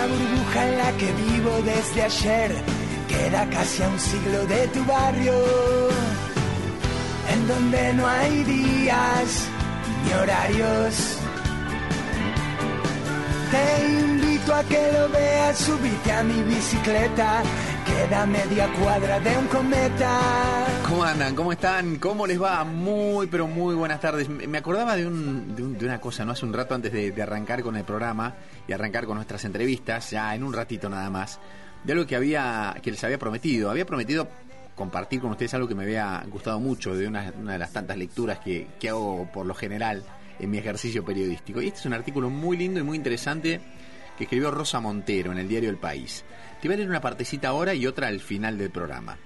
una burbuja en la que vivo desde ayer. Queda casi a un siglo de tu barrio, en donde no hay días ni horarios. Te invito a que lo veas, subite a mi bicicleta, queda media cuadra de un cometa. ¿Cómo andan? ¿Cómo están? ¿Cómo les va? Muy, pero muy buenas tardes. Me acordaba de, un, de, un- de una cosa, ¿no? Hace un rato antes de, arrancar con el programa y arrancar con nuestras entrevistas, ya en un ratito nada más, de algo que, había, que les había prometido. Había prometido compartir con ustedes algo que me había gustado mucho de una, una de las tantas lecturas que, que hago por lo general en mi ejercicio periodístico. Y este es un artículo muy lindo y muy interesante que escribió Rosa Montero en el diario El País. Te voy a leer una partecita ahora y otra al final del programa.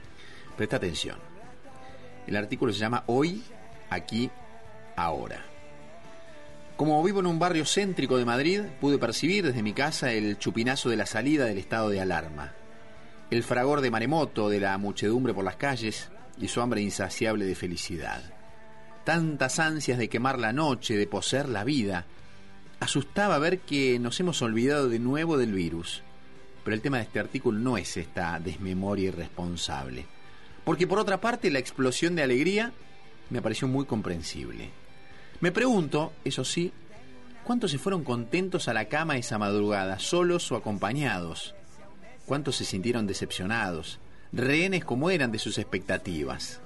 Presta atención. El artículo se llama Hoy, aquí, ahora. Como vivo en un barrio céntrico de Madrid, pude percibir desde mi casa el chupinazo de la salida del estado de alarma, el fragor de maremoto de la muchedumbre por las calles y su hambre insaciable de felicidad. Tantas ansias de quemar la noche, de poseer la vida. Asustaba ver que nos hemos olvidado de nuevo del virus. Pero el tema de este artículo no es esta desmemoria irresponsable. Porque por otra parte la explosión de alegría me pareció muy comprensible. Me pregunto, eso sí, ¿cuántos se fueron contentos a la cama esa madrugada, solos o acompañados? ¿Cuántos se sintieron decepcionados, rehenes como eran de sus expectativas?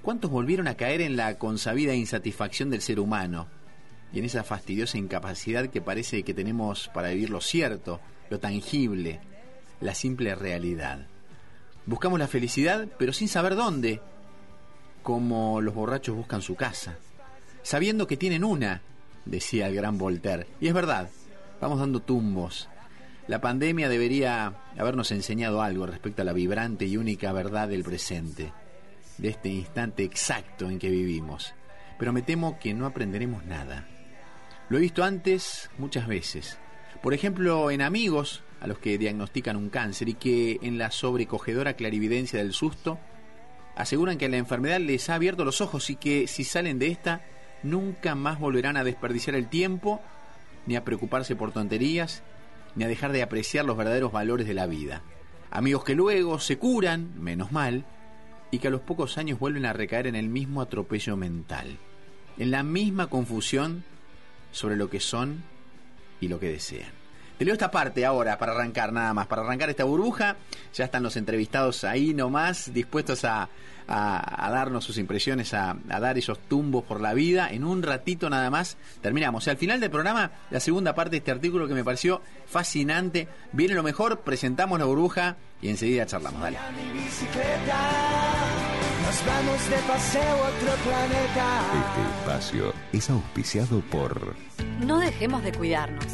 ¿Cuántos volvieron a caer en la consabida insatisfacción del ser humano y en esa fastidiosa incapacidad que parece que tenemos para vivir lo cierto, lo tangible, la simple realidad? Buscamos la felicidad, pero sin saber dónde, como los borrachos buscan su casa, sabiendo que tienen una, decía el gran Voltaire. Y es verdad, vamos dando tumbos. La pandemia debería habernos enseñado algo respecto a la vibrante y única verdad del presente, de este instante exacto en que vivimos. Pero me temo que no aprenderemos nada. Lo he visto antes muchas veces. Por ejemplo, en amigos a los que diagnostican un cáncer y que en la sobrecogedora clarividencia del susto aseguran que la enfermedad les ha abierto los ojos y que si salen de esta nunca más volverán a desperdiciar el tiempo, ni a preocuparse por tonterías, ni a dejar de apreciar los verdaderos valores de la vida. Amigos que luego se curan, menos mal, y que a los pocos años vuelven a recaer en el mismo atropello mental, en la misma confusión sobre lo que son y lo que desean. Te leo esta parte ahora para arrancar nada más, para arrancar esta burbuja. Ya están los entrevistados ahí nomás, dispuestos a, a- darnos sus impresiones, a, a dar esos tumbos por la vida. En un ratito nada más terminamos. O sea, al final del programa, la segunda parte de este artículo que me pareció fascinante. Viene lo mejor, presentamos la burbuja y enseguida charlamos. Dale. Nos vamos de paseo a otro planeta. Este espacio es auspiciado por No dejemos de cuidarnos.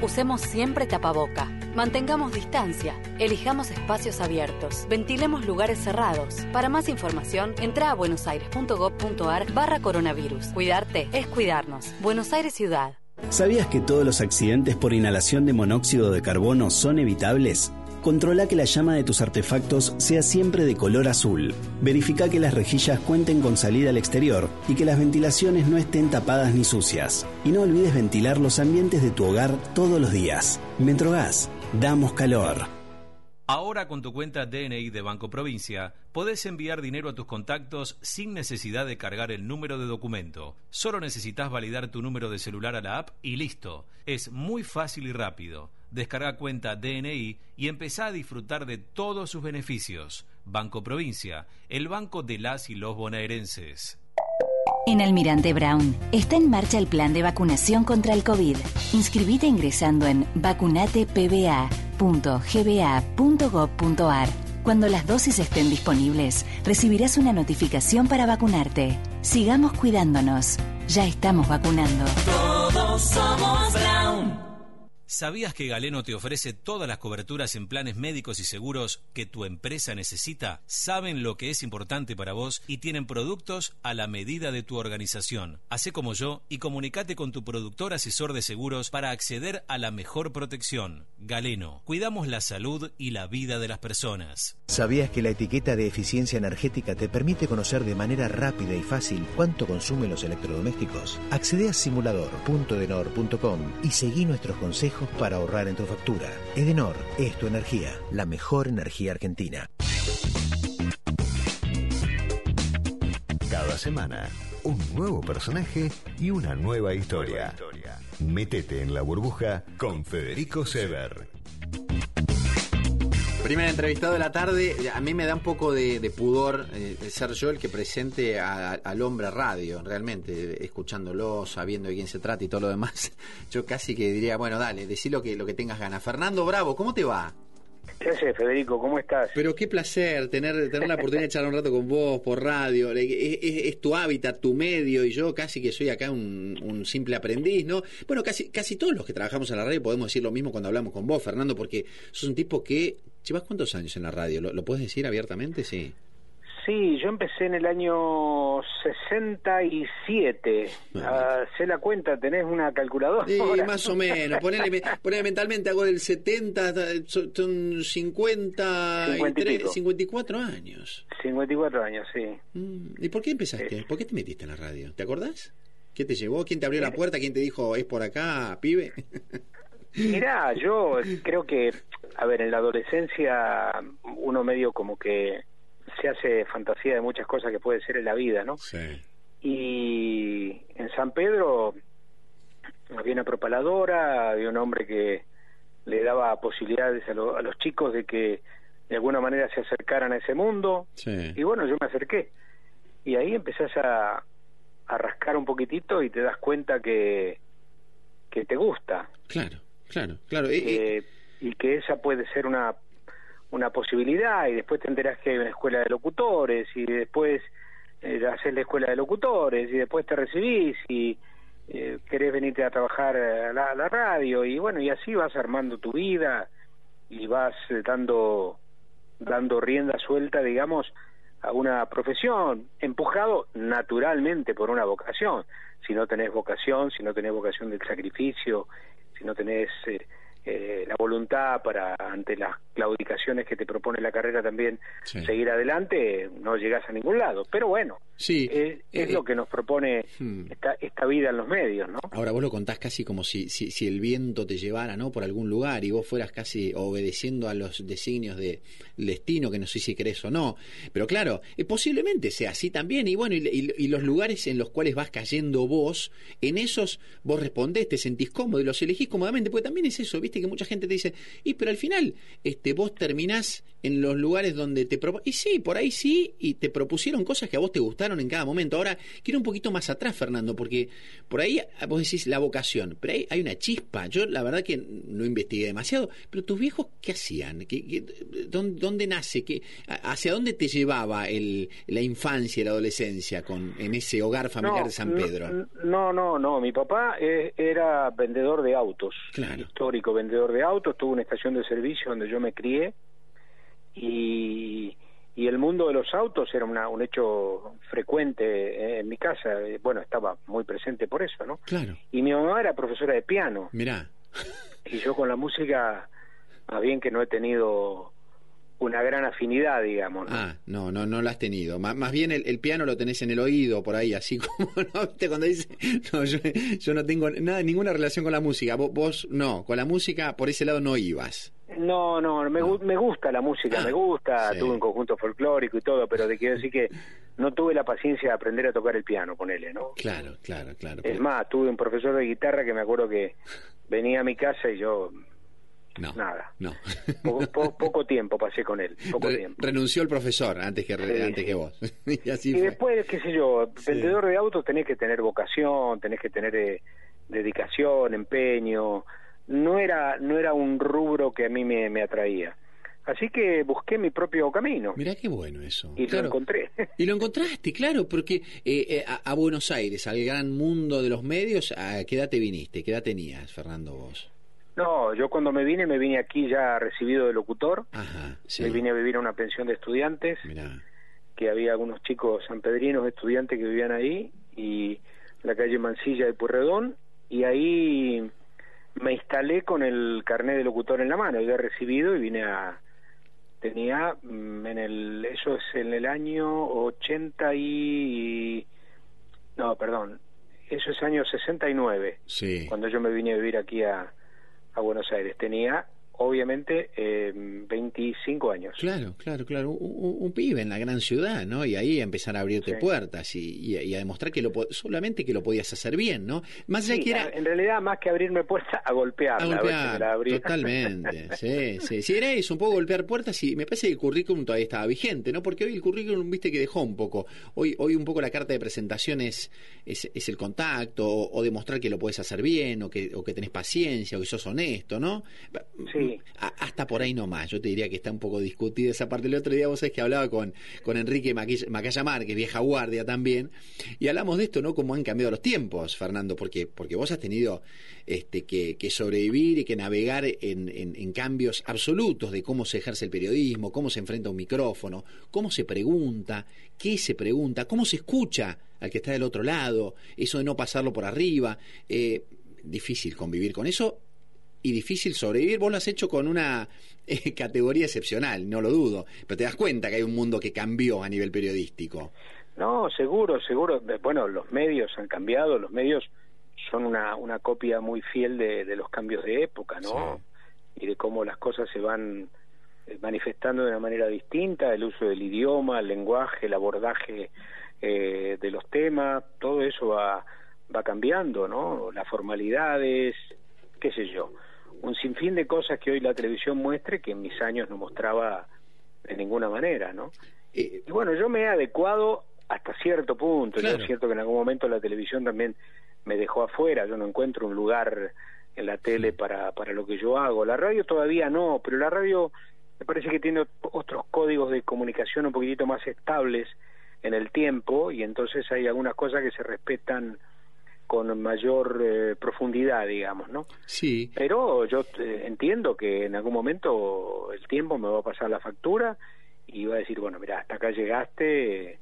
Usemos siempre tapaboca. Mantengamos distancia. Elijamos espacios abiertos. Ventilemos lugares cerrados. Para más información, entra a buenosaires.gov.ar barra coronavirus. Cuidarte es cuidarnos. Buenos Aires Ciudad. ¿Sabías que todos los accidentes por inhalación de monóxido de carbono son evitables? Controla que la llama de tus artefactos sea siempre de color azul. Verifica que las rejillas cuenten con salida al exterior y que las ventilaciones no estén tapadas ni sucias. Y no olvides ventilar los ambientes de tu hogar todos los días. Metrogas, damos calor. Ahora con tu cuenta DNI de Banco Provincia, podés enviar dinero a tus contactos sin necesidad de cargar el número de documento. Solo necesitas validar tu número de celular a la app y listo. Es muy fácil y rápido. Descarga cuenta DNI y empezá a disfrutar de todos sus beneficios. Banco Provincia, el banco de las y los bonaerenses. En Almirante Brown está en marcha el plan de vacunación contra el COVID. Inscribite ingresando en vacunatepba.gba.gov.ar. Cuando las dosis estén disponibles, recibirás una notificación para vacunarte. Sigamos cuidándonos. Ya estamos vacunando. Todos somos Brown. ¿Sabías que Galeno te ofrece todas las coberturas en planes médicos y seguros que tu empresa necesita? Saben lo que es importante para vos y tienen productos a la medida de tu organización. Hacé como yo y comunicate con tu productor asesor de seguros para acceder a la mejor protección. Galeno. Cuidamos la salud y la vida de las personas. ¿Sabías que la etiqueta de eficiencia energética te permite conocer de manera rápida y fácil cuánto consumen los electrodomésticos? Accede a simulador.edenor.com y seguí nuestros consejos para ahorrar en tu factura. Edenor es tu energía, la mejor energía argentina. Cada semana, un nuevo personaje y una nueva historia. Métete en la burbuja con Federico Sever. Primer entrevistado de la tarde, a mí me da un poco de, pudor eh, ser yo el que presente a- al hombre radio, realmente, escuchándolo, sabiendo de quién se trata y todo lo demás. Yo casi que diría, bueno, dale, decí lo que, lo que tengas ganas. Fernando Bravo, ¿cómo te va? ¿Qué haces, Federico? ¿Cómo estás? Pero qué placer tener, tener la oportunidad de charlar un rato con vos por radio. Es, es- tu hábitat, tu medio, y yo casi que soy acá un, un simple aprendiz, ¿no? Bueno, casi, casi todos los que trabajamos en la radio podemos decir lo mismo cuando hablamos con vos, Fernando, porque sos un tipo que. ¿Llevas cuántos años en la radio? ¿Lo, lo puedes decir abiertamente? Sí. Sí, yo empecé en el año 67. Ah, sé la cuenta, ¿tenés una calculadora? Sí, más o menos. Ponele, ponele mentalmente, hago del 70, hasta- son son 50, 50 y 54 años. 54 años, sí. Mm, ¿Y por qué empezaste? ¿Por qué te metiste en la radio? ¿Te acordás? ¿Qué te llevó? ¿Quién te abrió la puerta? ¿Quién te dijo, es por acá, pibe? Mirá, yo creo que, a ver, en la adolescencia uno medio como que se hace fantasía de muchas cosas que puede ser en la vida, ¿no? Sí. Y en San Pedro había una propaladora, había un hombre que le daba posibilidades a, lo- a los chicos de que de alguna manera se acercaran a ese mundo. Sí. Y bueno, yo me acerqué. Y ahí empezás a, a rascar un poquitito y te das cuenta que, que te gusta. Claro, claro, claro. Eh, eh, y que esa puede ser una una posibilidad y después te enterás que hay una escuela de locutores y después eh, haces la escuela de locutores y después te recibís y eh, querés venirte a trabajar a la, a la radio y bueno y así vas armando tu vida y vas eh, dando dando rienda suelta digamos a una profesión empujado naturalmente por una vocación. Si no tenés vocación si no tenés vocación del sacrificio si no tenés eh, eh, la voluntad para ante las claudicaciones que te propone la carrera también Sí. seguir adelante no llegás a ningún lado pero bueno sí. es, es eh, lo que nos propone hmm. esta, esta vida en los medios no Ahora vos lo contás casi como si, si, si el viento te llevara ¿no? por algún lugar y vos fueras casi obedeciendo a los designios del destino, que no sé si crees o no. Pero claro, eh, posiblemente sea así también. Y bueno, y, y- y los lugares en los cuales vas cayendo vos, en esos vos respondés, te sentís cómodo y los elegís cómodamente, porque también es eso, viste que mucha gente te dice, y pero al final este, vos terminás en los lugares donde te Y sí, por ahí sí, y te propusieron cosas que a vos te gustaron en cada momento. Ahora, quiero un poquito más atrás, Fernando, porque por ahí ah, vos decís la vocación, pero ahí hay una chispa. Yo la verdad que no investigué demasiado, pero tus viejos, ¿qué hacían? ¿Qué, qué- dónde, dónde nace? ¿Qué, ¿Hacia dónde te llevaba el, la infancia y la adolescencia con, en ese hogar familiar de San Pedro? No, no, no. Mi papá eh, era vendedor de autos. Claro. Histórico vendedor de autos. Tuvo una estación de servicio donde yo me crié. Y, y el mundo de los autos era una- un hecho frecuente en mi casa. Bueno, estaba muy presente por eso, ¿no? Claro, Y mi mamá era profesora de piano. mirá. Y yo con la música, más bien que no he tenido una gran afinidad, digamos. ¿no? Ah, no, no, no lo has tenido. Má- más bien el, el piano lo tenés en el oído, por ahí, así como, ¿no? ¿Viste? Cuando dice, no, yo, yo no tengo nada, ninguna relación con la música. Vos, vos no, con la música por ese lado no ibas. No, no, me, gu- me gusta la música, me gusta, sí. tuve un conjunto folclórico y todo, pero te quiero decir que no tuve la paciencia de aprender a tocar el piano, ponele, ¿no? Claro, claro, claro. Es más, tuve un profesor de guitarra que me acuerdo que venía a mi casa y yo, no, nada. no. poco, po- poco tiempo pasé con él, poco Re- tiempo. renunció el profesor antes que, Sí, antes que vos. y así Y fue. después, qué sé yo, vendedor de autos tenés que tener vocación, tenés que tener eh, dedicación, empeño. No era, no era un rubro que a mí me, me atraía. Así que busqué mi propio camino Mirá qué bueno eso. y Claro. lo encontré. Y lo encontraste, claro, porque eh, eh, a, a Buenos Aires, al gran mundo de los medios, ¿a qué edad te viniste? ¿Qué edad tenías, Fernando, vos? No, yo cuando me vine, me vine aquí ya recibido de locutor. Ajá, sí. Me vine a vivir a una pensión de estudiantes, Mirá. que había algunos chicos sanpedrinos estudiantes que vivían ahí, y la calle Mansilla de Purredón, y ahí me instalé con el carnet de locutor en la mano, había recibido y vine a tenía mm, en el eso es en el año 80 y no, perdón, eso es año 69. Sí. Cuando yo me vine a vivir aquí a, a Buenos Aires tenía obviamente eh, 25 años. Claro, claro, claro. Un, un, pibe en la gran ciudad, ¿no? Y ahí empezar a abrirte Sí. puertas y, y- y a demostrar que lo solamente que lo podías hacer bien, ¿no? Más allá Sí, que era En realidad, más que abrirme puertas, a golpearla. a a si golpear, la abría. totalmente. Sí, sí. Sí, era eso, un poco golpear puertas y me parece que el currículum todavía estaba vigente, ¿no? Porque hoy el currículum, viste, que dejó un poco. Hoy, hoy un poco la carta de presentación es, es, es el contacto o, o demostrar que lo puedes hacer bien o que, o que tenés paciencia o que sos honesto, ¿no? Sí. Hasta por ahí nomás. Yo te diría que está un poco discutida esa parte. El otro día vos sabés que hablaba con, con Enrique Maquilla- Macaya Márquez, vieja guardia también, y hablamos de esto, ¿no? Cómo han cambiado los tiempos, Fernando, porque, porque vos has tenido este, que, que sobrevivir y que navegar en, en- en cambios absolutos de cómo se ejerce el periodismo, cómo se enfrenta a un micrófono, cómo se pregunta, qué se pregunta, cómo se escucha al que está del otro lado, eso de no pasarlo por arriba. Eh, difícil convivir con eso y difícil sobrevivir. Vos lo has hecho con una eh, categoría excepcional, no lo dudo, pero te das cuenta que hay un mundo que cambió a nivel periodístico. No, seguro, seguro. Bueno, los medios han cambiado, los medios son una, una copia muy fiel de, de los cambios de época, ¿no? Y de cómo las cosas se van eh, manifestando de una manera distinta, el uso del idioma, el lenguaje, el abordaje eh, de los temas, todo eso va, va cambiando, ¿no? Las formalidades, qué sé yo. Un sinfín de cosas que hoy la televisión muestre que en mis años no mostraba de ninguna manera, ¿no? Eh, Y bueno, yo me he adecuado hasta cierto punto. Yo Claro. es cierto que en algún momento la televisión también me dejó afuera. Yo no encuentro un lugar en la tele para, para lo que yo hago. La radio todavía no, pero la radio me parece que tiene ot- otros códigos de comunicación un poquitito más estables en el tiempo y entonces hay algunas cosas que se respetan con mayor eh, profundidad, digamos, ¿no? Sí, Pero yo eh, entiendo que en algún momento el tiempo me va a pasar la factura y va a decir, bueno, mira, hasta acá llegaste,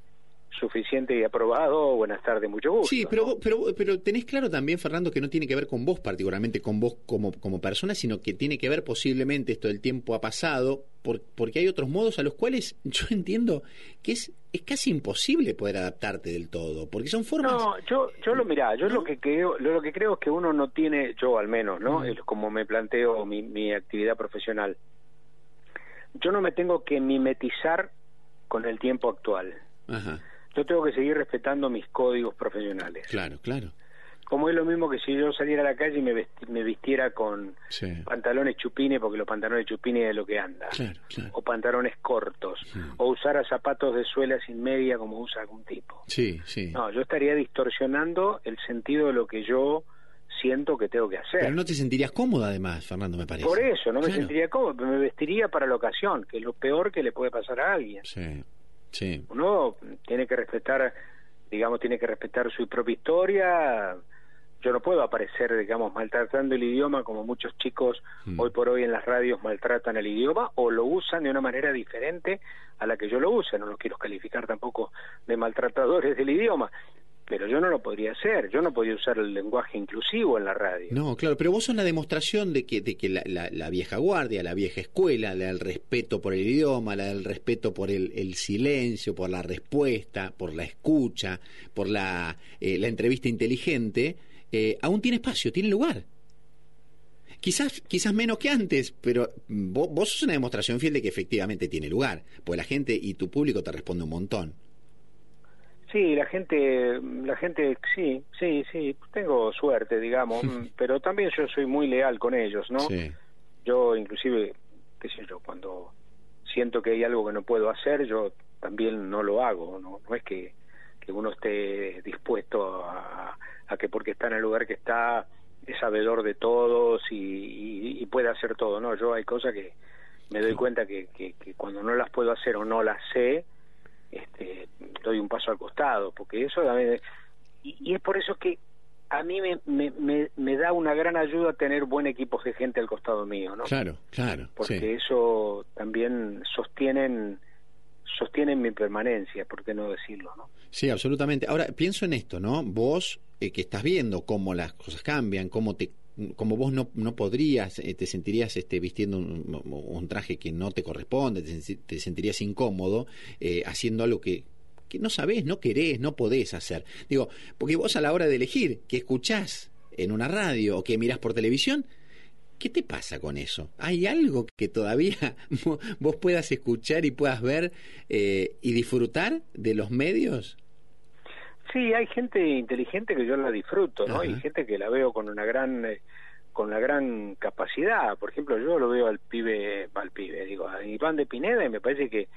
suficiente y aprobado, buenas tardes, mucho gusto. sí, pero, vos- pero, pero tenés claro también, Fernando, que no tiene que ver con vos particularmente, con vos como, como persona, sino que tiene que ver posiblemente esto del tiempo ha pasado, por- porque hay otros modos a los cuales yo entiendo que es, es casi imposible poder adaptarte del todo, porque son formas... No, yo, yo lo mirá, yo lo que creo, lo, lo que creo es que uno no tiene, yo al menos, ¿no? Es como me planteo mi, mi actividad profesional. Yo no me tengo que mimetizar con el tiempo actual. Ajá, Yo tengo que seguir respetando mis códigos profesionales. claro, claro. Como es lo mismo que si yo saliera a la calle y me, vesti- me vistiera con Sí, pantalones chupines, porque los pantalones chupines es lo que anda, claro, claro. o pantalones cortos, o usara zapatos de suela sin media como usa algún tipo. Sí, sí. No, yo estaría distorsionando el sentido de lo que yo siento que tengo que hacer. Pero no te sentirías cómoda además, Fernando, me parece. Por eso, no me sentiría cómodo, me vestiría para la ocasión, que es lo peor que le puede pasar a alguien. Sí, sí. Uno tiene que respetar, digamos, tiene que respetar su propia historia. Yo no puedo aparecer, digamos, maltratando el idioma como muchos chicos Mm. hoy por hoy en las radios maltratan el idioma o lo usan de una manera diferente a la que yo lo use. No los quiero calificar tampoco de maltratadores del idioma, pero yo no lo podría hacer. Yo no podría usar el lenguaje inclusivo en la radio. No, claro, pero vos sos la demostración de que, de que la, la- la vieja guardia, la vieja escuela, la del respeto por el idioma, la del respeto por el, silencio, por la respuesta, por la escucha, por la, eh, la entrevista inteligente, eh, aún tiene espacio, tiene lugar. Quizás, quizás menos que antes, pero vos, vos sos una demostración fiel de que efectivamente tiene lugar, porque la gente y tu público te responde un montón. Sí, la gente, la gente, sí, sí, sí, tengo suerte, digamos, mm, pero también yo soy muy leal con ellos, ¿no? Sí, Yo inclusive, qué sé yo, cuando siento que hay algo que no puedo hacer, yo también no lo hago, no, no es que, que uno esté dispuesto a, a que porque está en el lugar que está es sabedor de todos y, y, y puede hacer todo, ¿no? Yo hay cosas que me doy cuenta que, que, que cuando no las puedo hacer o no las sé, este, doy un paso al costado, porque eso también... Y, y es por eso que a mí me, me, me, me da una gran ayuda tener buen equipo de gente al costado mío, ¿no? claro, claro. Porque sí. eso también sostienen sostienen mi permanencia, ¿por qué no decirlo, no? Sí, absolutamente. Ahora, pienso en esto, ¿no? Vos eh, que estás viendo cómo las cosas cambian, cómo te como vos no, no podrías, eh, te sentirías este, vistiendo un, traje que no te corresponde, te, sentirías incómodo eh, haciendo algo que, que no sabés, no querés, no podés hacer. Digo, porque vos a la hora de elegir que escuchás en una radio o que mirás por televisión, ¿qué te pasa con eso? ¿Hay algo que todavía vos puedas escuchar y puedas ver eh, y disfrutar de los medios? Sí, hay gente inteligente que yo la disfruto, ¿no? Hay gente que la veo con una gran eh, con una gran capacidad. Por ejemplo, yo lo veo al pibe, al pibe, digo, a Iván de Pineda y me parece que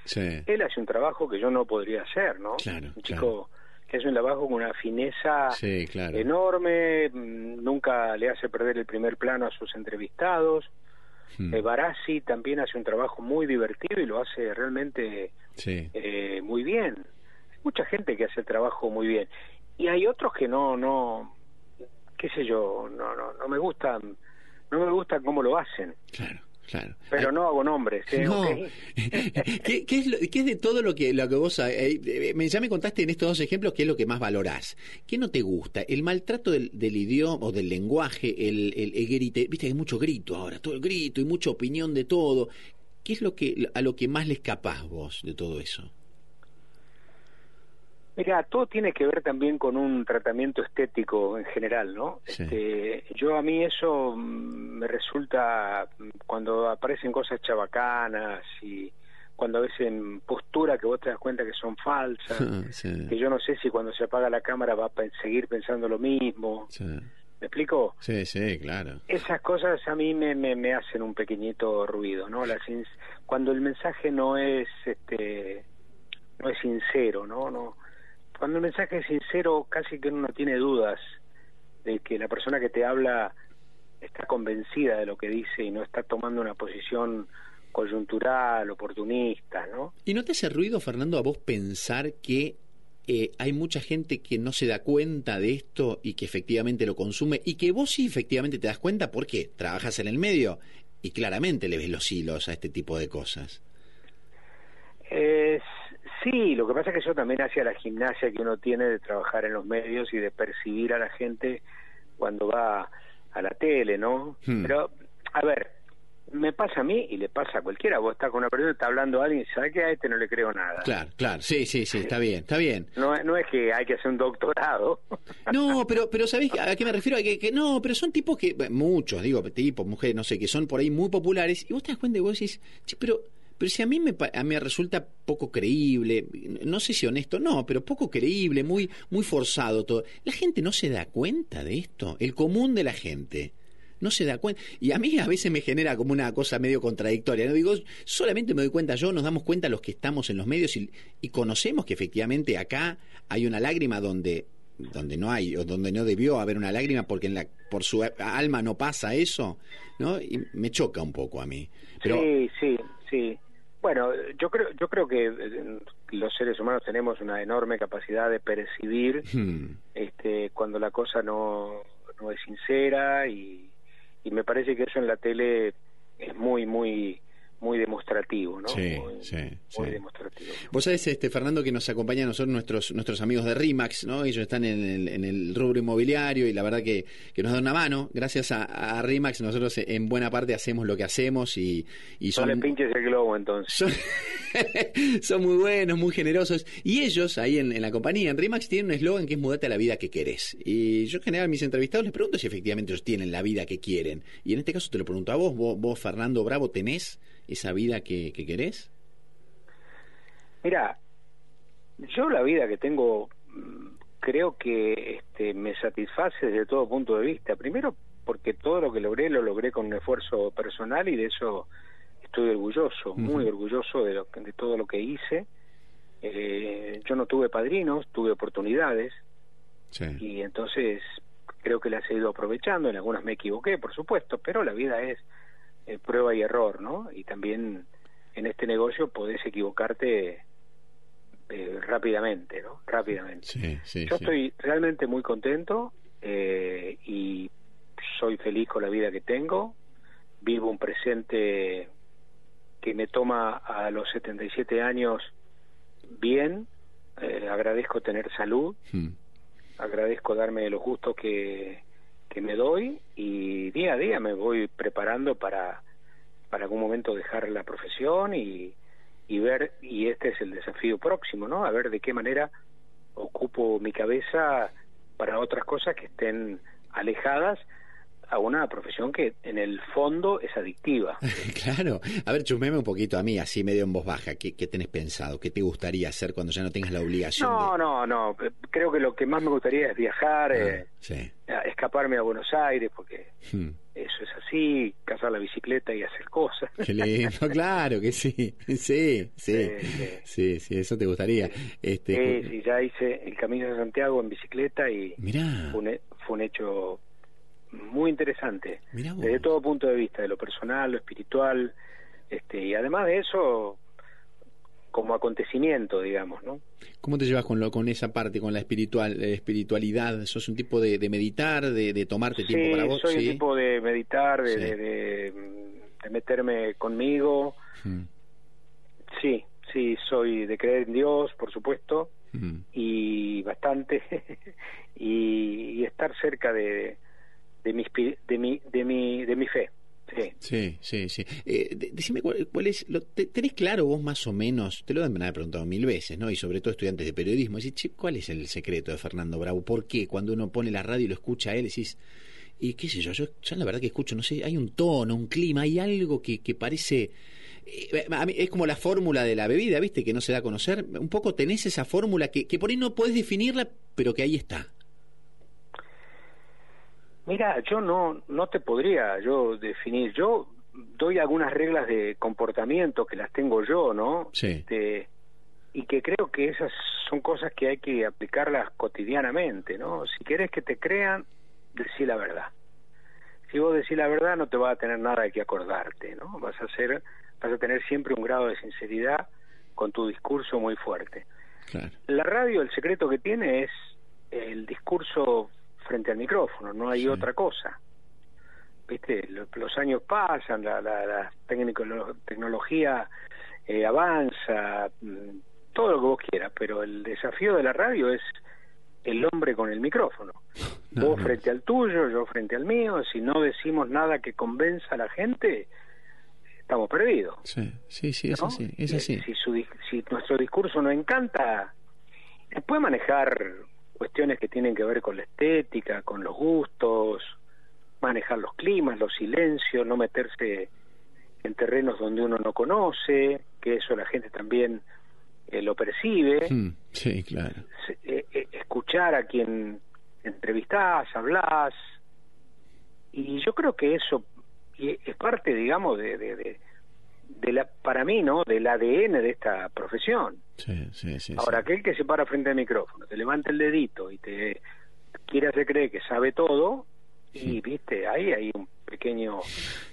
él hace un trabajo que yo no podría hacer, ¿no? un chico que hace un trabajo con una fineza enorme, mm, nunca le hace perder el primer plano a sus entrevistados. Hmm. Eh, Barassi también hace un trabajo muy divertido y lo hace realmente eh, muy bien mucha gente que hace el trabajo muy bien y hay otros que no no qué sé yo no no no me gustan no me gusta cómo lo hacen claro Claro. Pero no hago nombres. ¿eh? No. ¿Qué, qué, es lo, ¿Qué, es de todo lo que, lo que vos... Eh, eh, ya me contaste en estos dos ejemplos qué es lo que más valorás. ¿Qué no te gusta? El maltrato del, del idioma o del lenguaje, el, el, el grite. Viste que hay mucho grito ahora, todo el grito y mucha opinión de todo. ¿Qué es lo que a lo que más le escapás vos de todo eso? Mira, todo tiene que ver también con un tratamiento estético en general, ¿no? Este, yo a mí eso mm, me resulta mm, cuando aparecen cosas chabacanas y cuando ves en postura que vos te das cuenta que son falsas, que yo no sé si cuando se apaga la cámara va a seguir pensando lo mismo. ¿Me explico? Sí, sí, claro. Esas cosas a mí me, me, me hacen un pequeñito ruido, ¿no? La, cuando el mensaje no es este no es sincero, ¿no? No cuando el mensaje es sincero, casi que uno tiene dudas de que la persona que te habla está convencida de lo que dice y no está tomando una posición coyuntural, oportunista, ¿no? ¿Y no te hace ruido, Fernando, a vos pensar que eh, hay mucha gente que no se da cuenta de esto y que efectivamente lo consume y que vos sí efectivamente te das cuenta porque trabajas en el medio y claramente le ves los hilos a este tipo de cosas? Es Sí, lo que pasa es que eso también hacia la gimnasia que uno tiene de trabajar en los medios y de percibir a la gente cuando va a la tele, ¿no? Hmm. Pero, a ver, me pasa a mí y le pasa a cualquiera. Vos estás con una persona, está hablando a alguien y sabe que a este no le creo nada. Claro, claro, sí, sí, sí, está bien, está bien. No, no es que hay que hacer un doctorado. No, pero, pero ¿sabés a qué me refiero? Que, que no, pero son tipos que, muchos, digo, tipos, mujeres, no sé, que son por ahí muy populares y vos te das cuenta y vos decís, pero pero si a mí me, a mí resulta poco creíble, no sé si honesto, no, pero poco creíble, muy, muy forzado todo. La gente no se da cuenta de esto, el común de la gente no se da cuenta. Y a mí a veces me genera como una cosa medio contradictoria. No digo, solamente me doy cuenta yo, nos damos cuenta los que estamos en los medios y, conocemos que efectivamente acá hay una lágrima donde donde no hay o donde no debió haber una lágrima porque en la por su alma no pasa eso, ¿no? Y me choca un poco a mí. Sí, sí, sí. Bueno, yo creo, yo creo que eh, los seres humanos tenemos una enorme capacidad de percibir hmm. este, cuando la cosa no, no es sincera y, y me parece que eso en la tele es muy, muy muy demostrativo, ¿no? Sí, muy, sí, muy demostrativo. Vos sabés, este, Fernando, que nos acompaña a nosotros nuestros, nuestros amigos de RIMAX, ¿no? Ellos están en el, en el rubro inmobiliario y la verdad que, que nos dan una mano. Gracias a, RIMAX nosotros en buena parte hacemos lo que hacemos y, y son... No le pinches el globo entonces. Son, muy buenos, muy generosos. Y ellos, ahí en, la compañía, en RIMAX, tienen un eslogan que es mudate a la vida que querés. Y yo en general a mis entrevistados les pregunto si efectivamente ellos tienen la vida que quieren. Y en este caso te lo pregunto a vos, vos, vos Fernando Bravo, ¿tenés esa vida que, que querés? Mira, yo la vida que tengo mm, creo que este, me satisface desde todo punto de vista. Primero porque todo lo que logré lo logré con un esfuerzo personal y de eso estoy orgulloso, muy orgulloso de, lo, de todo lo que hice. Eh, yo no tuve padrinos, tuve oportunidades y entonces creo que las he ido aprovechando. En algunas me equivoqué, por supuesto, pero la vida es eh, prueba y error, ¿no? Y también en este negocio podés equivocarte eh, rápidamente, ¿no? Rápidamente. Yo estoy realmente muy contento eh, y soy feliz con la vida que tengo. Vivo un presente que me toma a los 77 años bien. agradezco tener salud. Hmm. Agradezco darme los gustos que, que me doy y día a día me voy preparando para, para algún momento dejar la profesión y, y ver, y este es el desafío próximo, ¿no? A ver de qué manera ocupo mi cabeza para otras cosas que estén alejadas a una profesión que en el fondo es adictiva. claro. A ver, chumeme un poquito a mí, así medio en voz baja. ¿Qué, ¿Qué, tenés pensado? ¿Qué te gustaría hacer cuando ya no tengas la obligación? No, no, no. Creo que lo que más me gustaría es viajar, ah, eh, escaparme a Buenos Aires, porque hmm. eso es así, cazar la bicicleta y hacer cosas. Qué lindo, claro que sí. Sí, sí. Sí, sí, eso te gustaría. Este, sí, sí, ya hice el Camino de Santiago en bicicleta y Fue, fue un hecho muy interesante desde todo punto de vista, de lo personal, lo espiritual, este, y además de eso, como acontecimiento, digamos, ¿no? ¿Cómo te llevas con lo, con esa parte, con la espiritual, espiritualidad? ¿Sos un tipo de, meditar, de, tomarte tiempo para vos? soy un tipo de meditar, de, de, meterme conmigo. Mm. Sí, sí, soy de creer en Dios, por supuesto, mm. y bastante, y, estar cerca de, de mi, de mi, de mi, de mi fe. Sí, sí, sí. Eh, decime cuál, es, lo, tenés claro vos más o menos, te lo han preguntado mil veces, ¿no? Y sobre todo estudiantes de periodismo, decís, ¿cuál es el secreto de Fernando Bravo? ¿Por qué cuando uno pone la radio y lo escucha a él, decís, y qué sé yo, yo la verdad que escucho, no sé, hay un tono, un clima, hay algo que, que parece... Eh, a mí es como la fórmula de la bebida, ¿viste? Que no se da a conocer. Un poco tenés esa fórmula que, que por ahí no podés definirla, pero que ahí está. Mira, yo no, no te podría yo definir. Yo doy algunas reglas de comportamiento que las tengo yo, ¿no? Sí. Este, y que creo que esas son cosas que hay que aplicarlas cotidianamente, ¿no? Si quieres que te crean, decí la verdad. Si vos decís la verdad, no te va a tener nada de que acordarte, ¿no? Vas a ser, vas a tener siempre un grado de sinceridad con tu discurso muy fuerte. Claro. La radio, el secreto que tiene es el discurso frente al micrófono, no hay otra cosa. ¿Viste? Los, años pasan, la, la, la tecnología eh, avanza, mm, todo lo que vos quieras, pero el desafío de la radio es el hombre con el micrófono. vos frente al tuyo, yo frente al mío, si no decimos nada que convenza a la gente, estamos perdidos. Sí, sí, sí, es así. Es así. Si, si nuestro discurso no encanta, puede manejar cuestiones que tienen que ver con la estética, con los gustos, manejar los climas, los silencios, no meterse en terrenos donde uno no conoce, que eso la gente también eh, lo percibe. Hmm, sí, claro. Eh, eh, escuchar a quien entrevistás, hablas, y yo creo que eso es parte, digamos, de, de, de la, para mí, ¿no? Del ADN de esta profesión. Sí, sí, sí, Ahora, aquel que se para frente al micrófono, te levanta el dedito y te quiere hacer creer que sabe todo, y viste, ahí hay un pequeño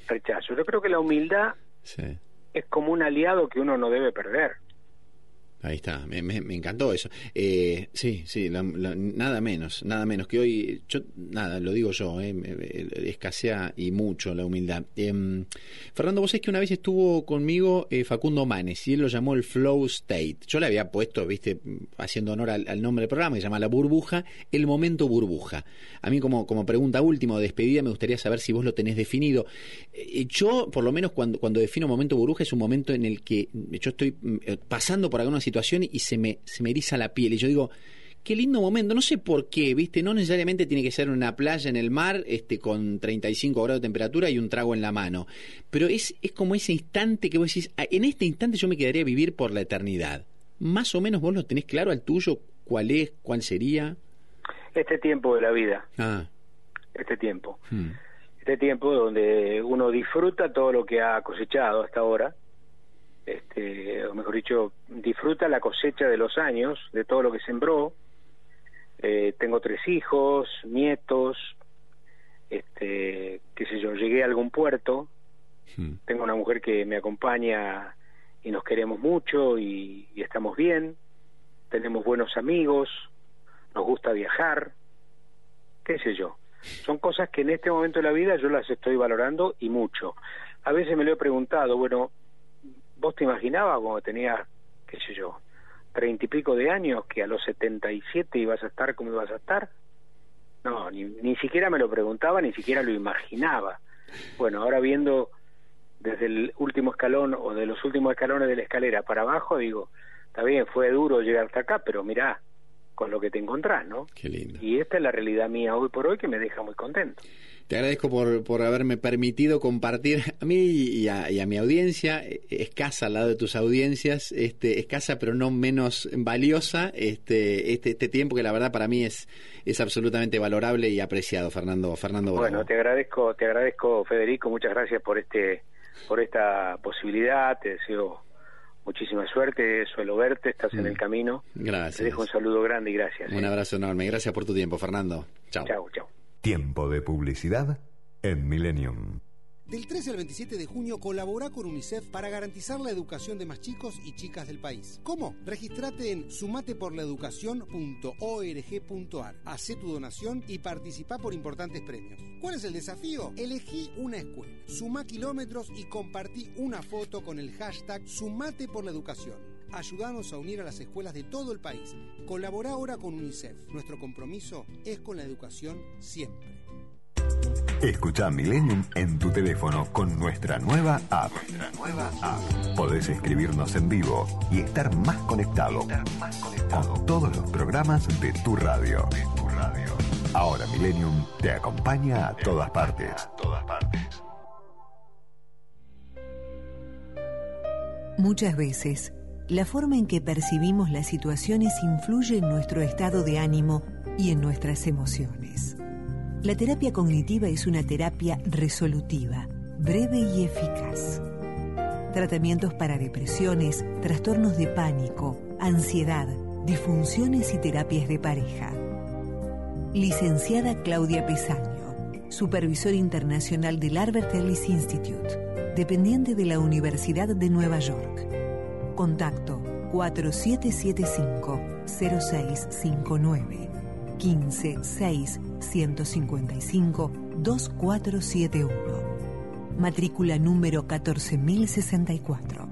rechazo. Yo creo que la humildad es como un aliado que uno no debe perder. Ahí está, me, encantó eso. Eh, sí, sí, nada menos, nada menos que hoy, yo, nada, lo digo yo, eh, escasea y mucho la humildad. Em, Fernando, vos sabés que una vez estuvo conmigo eh, Facundo Manes y él lo llamó el Flow State. Yo le había puesto, viste, haciendo honor al, nombre del programa, que se llama La Burbuja, el momento burbuja. A mí como, como pregunta última o despedida me gustaría saber si vos lo tenés definido. Eh, yo, por lo menos cuando, cuando defino momento burbuja, es un momento en el que yo estoy mm, pasando por alguna situación situación y se me, se me eriza la piel. Y yo digo, qué lindo momento, no sé por qué, ¿viste? No necesariamente tiene que ser una playa en el mar este, con 35 grados de temperatura y un trago en la mano, pero es, es como ese instante que vos decís, ah, en este instante yo me quedaría a vivir por la eternidad. Más o menos vos lo tenés claro al tuyo, cuál es, cuál sería. Este tiempo de la vida. Ah. Este tiempo. Hmm. Este tiempo donde uno disfruta todo lo que ha cosechado hasta ahora este, o mejor dicho, disfruta la cosecha de los años, de todo lo que sembró. Eh, tengo tres hijos, nietos, este, qué sé yo, llegué a algún puerto, hmm. tengo una mujer que me acompaña y nos queremos mucho y, y estamos bien, tenemos buenos amigos, nos gusta viajar, qué sé yo. Son cosas que en este momento de la vida yo las estoy valorando y mucho. A veces me lo he preguntado, bueno, ¿Vos te imaginabas cuando tenías, qué sé yo, treinta y pico de años que a los setenta y siete ibas a estar como ibas a estar? No, ni, ni siquiera me lo preguntaba, ni siquiera lo imaginaba. Bueno, ahora viendo desde el último escalón o de los últimos escalones de la escalera para abajo, digo, está bien, fue duro llegar hasta acá, pero mirá, con lo que te encontrás, ¿no? Qué lindo. Y esta es la realidad mía hoy por hoy que me deja muy contento. Te agradezco por, por haberme permitido compartir a mí y a, y a mi audiencia, eh, escasa al lado de tus audiencias, este, escasa pero no menos valiosa, este, este, este tiempo que la verdad para mí es, es absolutamente valorable y apreciado, Fernando, Fernando Bravo. Bueno, te agradezco, te agradezco Federico, muchas gracias por este, por esta posibilidad, te deseo muchísima suerte, suelo verte, estás en Mm. el camino. Gracias. Te dejo un saludo grande y gracias. Un ¿eh? abrazo enorme. Gracias por tu tiempo, Fernando. Chao. Chao, chao. Tiempo de publicidad en Millennium. Del 13 al 27 de junio colabora con UNICEF para garantizar la educación de más chicos y chicas del país. ¿Cómo? Registrate en sumateporlaeducación.org.ar. Hacé tu donación y participa por importantes premios. ¿Cuál es el desafío? Elegí una escuela, suma kilómetros y compartí una foto con el hashtag Sumate por la Educación. Ayúdanos a unir a las escuelas de todo el país. Colabora ahora con UNICEF. Nuestro compromiso es con la educación siempre. Escucha Millennium en tu teléfono con nuestra nueva app. Podés escribirnos en vivo y estar más conectado, con todos los programas de tu radio. Ahora Millennium te acompaña a todas partes. Muchas veces, la forma en que percibimos las situaciones influye en nuestro estado de ánimo y en nuestras emociones. La terapia cognitiva es una terapia resolutiva, breve y eficaz. Tratamientos para depresiones, trastornos de pánico, ansiedad, disfunciones y terapias de pareja. Licenciada Claudia Pesaño, supervisor internacional del Albert Ellis Institute, dependiente de la Universidad de Nueva York. Contacto 4775-0659 15 6 155 2471. Matrícula número 14064.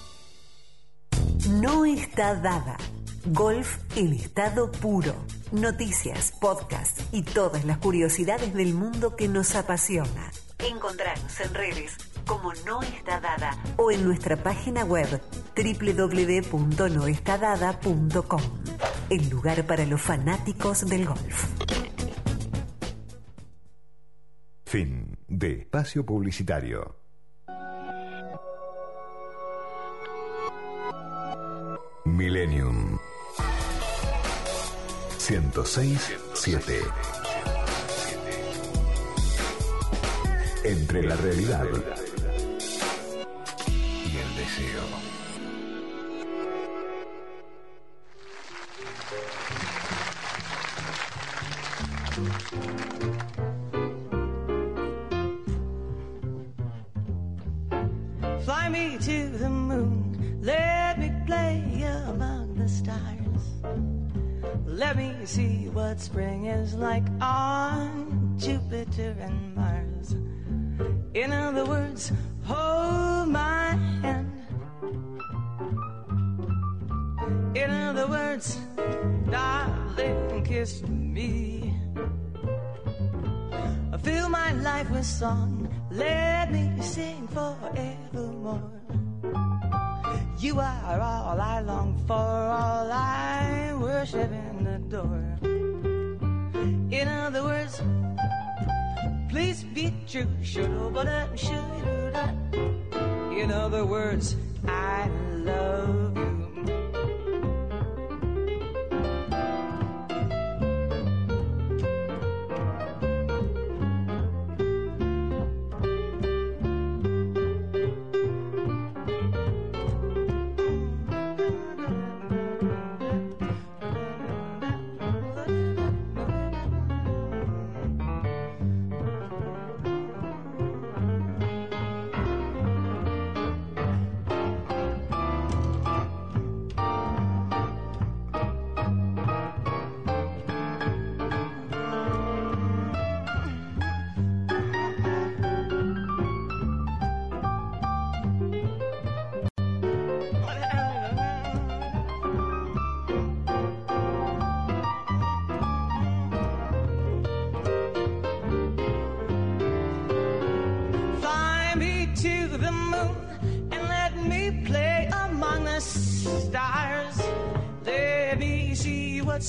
No está dada. Golf en estado puro. Noticias, podcast y todas las curiosidades del mundo que nos apasiona. Encontrarnos en redes como No Está Dada o en nuestra página web www.noestadada.com. El lugar para los fanáticos del golf. Fin de espacio publicitario. Millennium 106.7 Entre la realidad y el deseo. Like on Jupiter and Mars. In other words, hold my hand. In other words, darling, kiss me. Fill my life with song, let me sing forevermore. You are all I long for, all I worship and adore. Should but should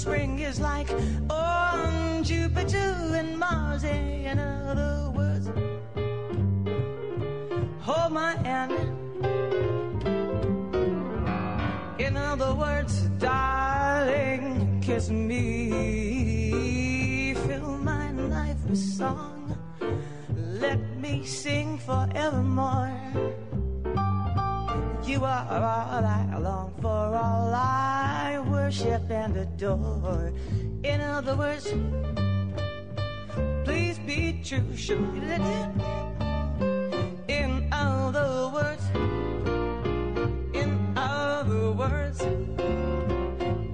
spring is like on Jupiter and Mars. In other words, hold my hand. In other words, darling, kiss me. Fill my life with song. And adore. In other words, please be true. Me that In other words, in other words,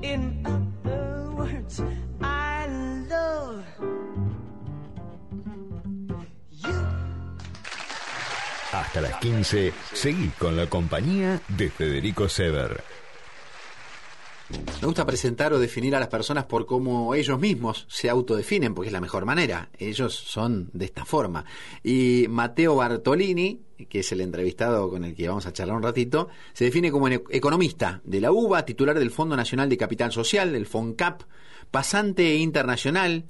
in other words, I love Hasta las 15, seguí con la compañía de Federico Sever. Me gusta presentar o definir a las personas por cómo ellos mismos se autodefinen, porque es la mejor manera. Ellos son de esta forma. Y Mateo Bartolini, que es el entrevistado con el que vamos a charlar un ratito, se define como economista de la UBA, titular del Fondo Nacional de Capital Social, del FONCAP, pasante internacional,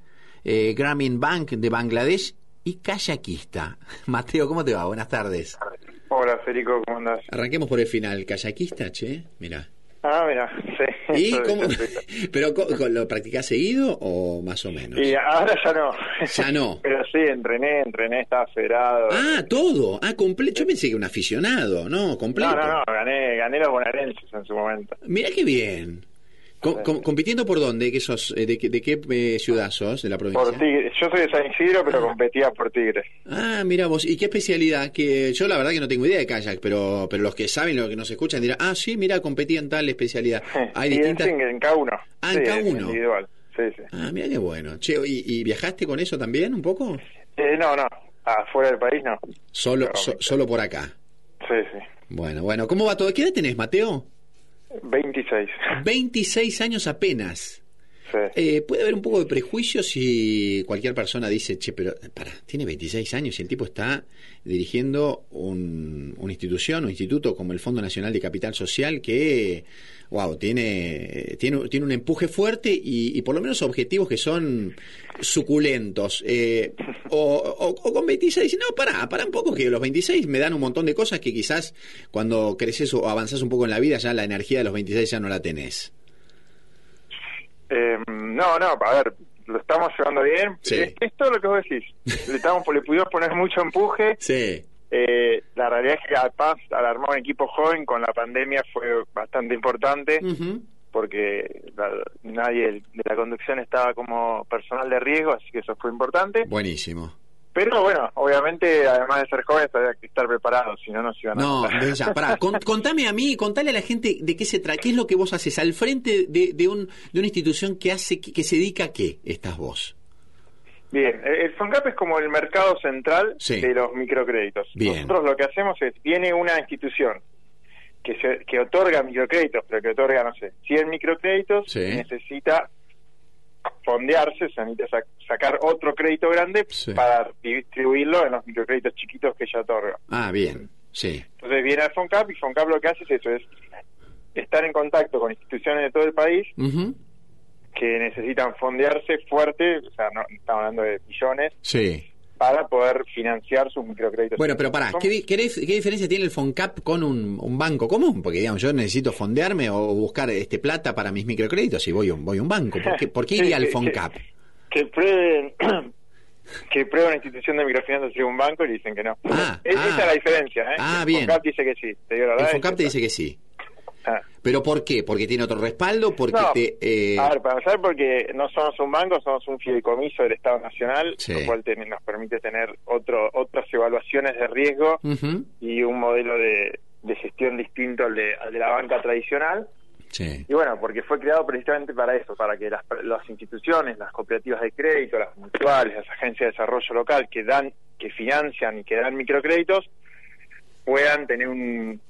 eh, Grameen Bank de Bangladesh y kayakista. Mateo, ¿cómo te va? Buenas tardes. Hola, Federico, ¿cómo andás? Arranquemos por el final. Kayakista, che, mira. Ah, mira, sí. ¿Y cómo? ¿Pero lo practicás seguido o más o menos? Y ahora ya no. Ya no. Pero sí, entrené, entrené, estaba federado. Ah, todo. Ah, completo. Yo pensé que un aficionado, ¿no? Completo. no, no, no, gané, gané los bonaerenses en su momento. Mira qué bien. Co- com- ¿Compitiendo por dónde? ¿Qué sos? eh, ¿De, qué- de qué eh, ciudad sos? ¿De la provincia? Por Tigre. Yo soy de San Isidro, pero competía por Tigre. Ah, mira vos. ¿Y qué especialidad? Que yo la verdad que no tengo idea de kayak, pero pero los que saben, los que nos escuchan dirán, ah, sí, mira, competí en tal especialidad. Hay y en, distintas... single, en K1. Ah, en Sí, K1. individual. Sí, sí. Ah, mira qué bueno. Che, ¿y, y viajaste con eso también un poco? Eh, no, no, afuera del país no. Solo, so- solo por acá. Sí, sí. Bueno, bueno. ¿Cómo va todo? ¿Qué edad tenés, Mateo? 26. 26 años apenas. Eh, puede haber un poco de prejuicio si cualquier persona dice, che, pero para, tiene 26 años y el tipo está dirigiendo un, una institución, un instituto como el Fondo Nacional de Capital Social que, wow, tiene, tiene, tiene un empuje fuerte y, por lo menos objetivos que son suculentos. Eh, o, con 26 dice, no, pará, pará un poco que los 26 me dan un montón de cosas que quizás cuando creces o avanzás un poco en la vida ya la energía de los 26 ya no la tenés. Eh, no, no, a ver, lo estamos llevando bien. Sí. Es, es todo lo que vos decís. Le, estamos, le pudimos poner mucho empuje. Sí. Eh, la realidad es que además al armar un equipo joven con la pandemia fue bastante importante porque la- nadie de la conducción estaba como personal de riesgo, así que eso fue importante. Buenísimo. Pero bueno, obviamente además de ser jóvenes había que estar preparados, si no nos iban a No, ya, pará, con- contame a mí, contale a la gente de qué se trata, qué es lo que vos haces al frente de, de, un, de una institución que hace, que, que se dedica a qué estás vos. Bien, el el FONCAP es como el mercado central Sí. de los microcréditos. Bien. Nosotros lo que hacemos es, viene una institución que, se, que otorga microcréditos, pero que otorga, no sé, 100 microcréditos, Sí. necesita fondearse, se necesita sac- sacar otro crédito grande Sí. para distribuirlo en los microcréditos chiquitos que ella otorga. Ah, bien, sí. Entonces viene al FONCAP y FONCAP lo que hace es eso, es estar en contacto con instituciones de todo el país que necesitan fondearse fuerte, o sea, no estamos hablando de millones, Sí. Para poder financiar sus microcréditos. Bueno, pero pará, ¿qué, di- qué dif- qué diferencia tiene el FONCAP con un, un banco común? Porque, digamos, yo necesito fondearme o buscar este plata para mis microcréditos y voy a un, voy a un banco. ¿Por qué, por qué Sí, iría al que- FONCAP? que prueben que prueba una institución de microfinanciación un banco y dicen que no. Ah, Es- ah. Esa es la diferencia, ¿eh? Ah, el bien. FONCAP dice que sí, te digo la El. FONCAP te que- dice que sí. Ah. ¿Pero por qué? ¿Porque tiene otro respaldo? ¿Porque No, te...? eh, A ver, para empezar, porque no somos un banco, somos un fideicomiso del Estado Nacional, Sí. lo cual ten- nos permite tener otro, otras evaluaciones de riesgo y un modelo de, de gestión distinto al de, al de la banca tradicional. Sí. Y bueno, porque fue creado precisamente para eso, para que las, las instituciones, las cooperativas de crédito, las mutuales, las agencias de desarrollo local que dan, que financian y que dan microcréditos, puedan tener un,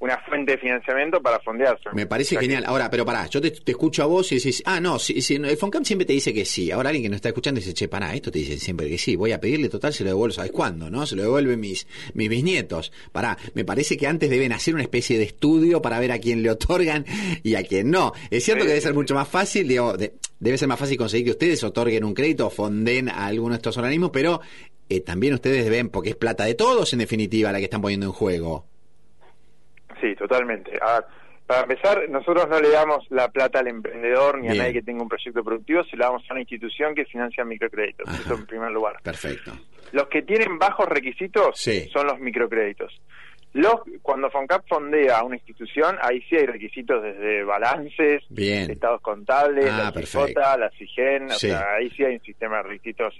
una fuente de financiamiento para fondearse. Me parece genial. Ahora, pero pará, yo te, te escucho a vos y decís, ah, no, si, si, el FONCAM siempre te dice que sí. Ahora alguien que no está escuchando dice, che, pará, esto te dice siempre que sí. Voy a pedirle total, se lo devuelvo, ¿sabes cuándo? ¿No? Se lo devuelven mis, mis bisnietos. Pará, me parece que antes deben hacer una especie de estudio para ver a quién le otorgan y a quién no. Es cierto que debe ser mucho más fácil, digo, de- debe ser más fácil conseguir que ustedes otorguen un crédito o fonden a alguno de estos organismos, pero eh, también ustedes ven, porque es plata de todos en definitiva la que están poniendo en juego. Sí, totalmente. Para empezar, nosotros no le damos la plata al emprendedor ni Bien. a nadie que tenga un proyecto productivo, se la damos a una institución que financia microcréditos. Eso en primer lugar. Perfecto. Los que tienen bajos requisitos Sí. son los microcréditos. Los, cuando FONCAP fondea a una institución, ahí sí hay requisitos desde balances, Bien. estados contables, Ah, la. CIFOTA, la CIGEN, Sí. o sea, ahí sí hay un sistema de requisitos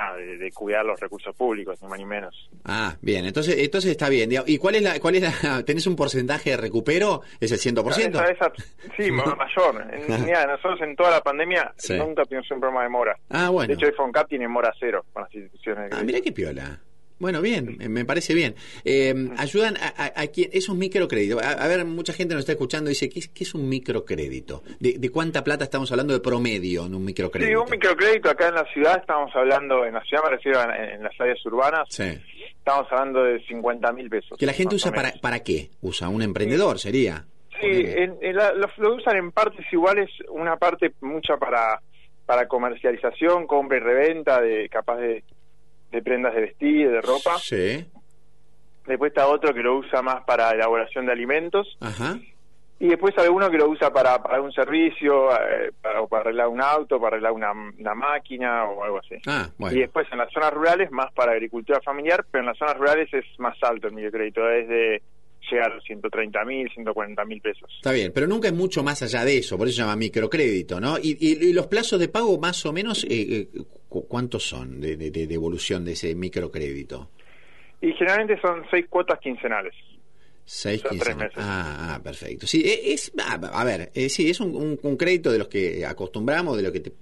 ah, de, de cuidar los recursos públicos, ni más ni menos. Ah, bien, entonces entonces está bien. ¿Y cuál es la cuál es la tenés un porcentaje de recupero? ¿Es el 100%? Esa- esa- sí, ma- mayor. En- mira, nosotros en toda la pandemia Sí. nunca tuvimos un problema de mora. Ah, bueno. De hecho, el FONCAP tiene mora cero con las instituciones. Ah, mira qué piola. Bueno, bien, me- parece bien. Eh, ayudan a, a, a quien es un microcrédito. A, a ver, mucha gente nos está escuchando y dice, ¿qué es, qué es un microcrédito? ¿De, de cuánta plata estamos hablando de promedio en un Sí, microcrédito? un microcrédito acá en la ciudad, estamos hablando, en la ciudad me refiero a- en, en las áreas urbanas, Sí. estamos hablando de 50 mil pesos. Que la gente usa para, para qué? Usa un emprendedor, sería. Sí, en- en la- lo, lo usan en partes iguales, una parte mucha para para comercialización, compra y reventa, de capaz de, de prendas de vestir, de ropa. Sí. Después está otro que lo usa más para elaboración de alimentos. Ajá. Y después alguno que lo usa para, para un servicio, eh, para, o para arreglar un auto, para arreglar una, una máquina o algo así. Ah, bueno. Y después en las zonas rurales más para agricultura familiar, pero en las zonas rurales es más alto el microcrédito, es de llegar a los 130 mil, 140 mil pesos. Está bien, pero nunca es mucho más allá de eso, por eso se llama microcrédito, ¿no? Y, y- y los plazos de pago más o menos, eh, eh, cu- ¿cuántos son de, de, de devolución de ese microcrédito? Y generalmente son seis cuotas quincenales. Seis, Son quince tres meses. meses. Ah, ah, perfecto. Sí, e- es, a ver, eh, sí, es un, un- un crédito de los que acostumbramos, de lo que te-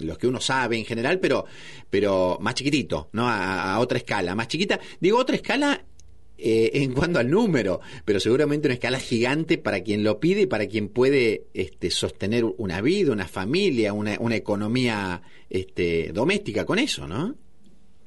los que uno sabe en general, pero, pero más chiquitito, ¿no? A, a otra escala, más chiquita. Digo otra escala eh, en cuanto al número, pero seguramente una escala gigante para quien lo pide y para quien puede este, sostener una vida, una familia, una, una economía este, doméstica con eso, ¿no?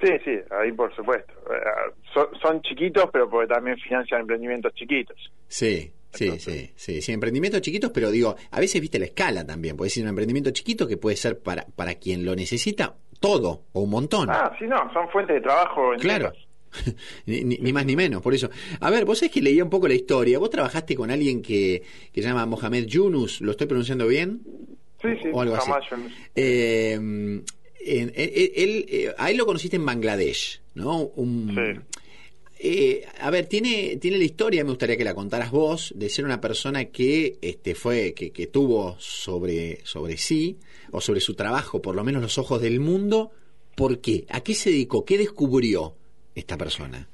Sí, sí, ahí por supuesto. Eh, Son, son chiquitos, pero porque también financian emprendimientos chiquitos. Sí, sí, sí, sí, sí, emprendimientos chiquitos, pero digo, a veces viste la escala también, puede ser un emprendimiento chiquito que puede ser para, para quien lo necesita todo o un montón. Ah, sí, no, son fuentes de trabajo. Claro. enteras. ni, más ni menos, por eso. A ver, vos sabés que leía un poco la historia. Vos trabajaste con alguien que, que se llama Mohamed Yunus, ¿lo estoy pronunciando bien? Sí, sí, O algo así. Eh, en- en- él, eh, a él lo conociste en Bangladesh, ¿no? Un, eh, a ver, tiene, tiene la historia, me gustaría que la contaras vos, de ser una persona que este, fue, que, que tuvo sobre, sobre sí, o sobre su trabajo, por lo menos los ojos del mundo. ¿Por qué? ¿A qué se dedicó? ¿Qué descubrió esta persona?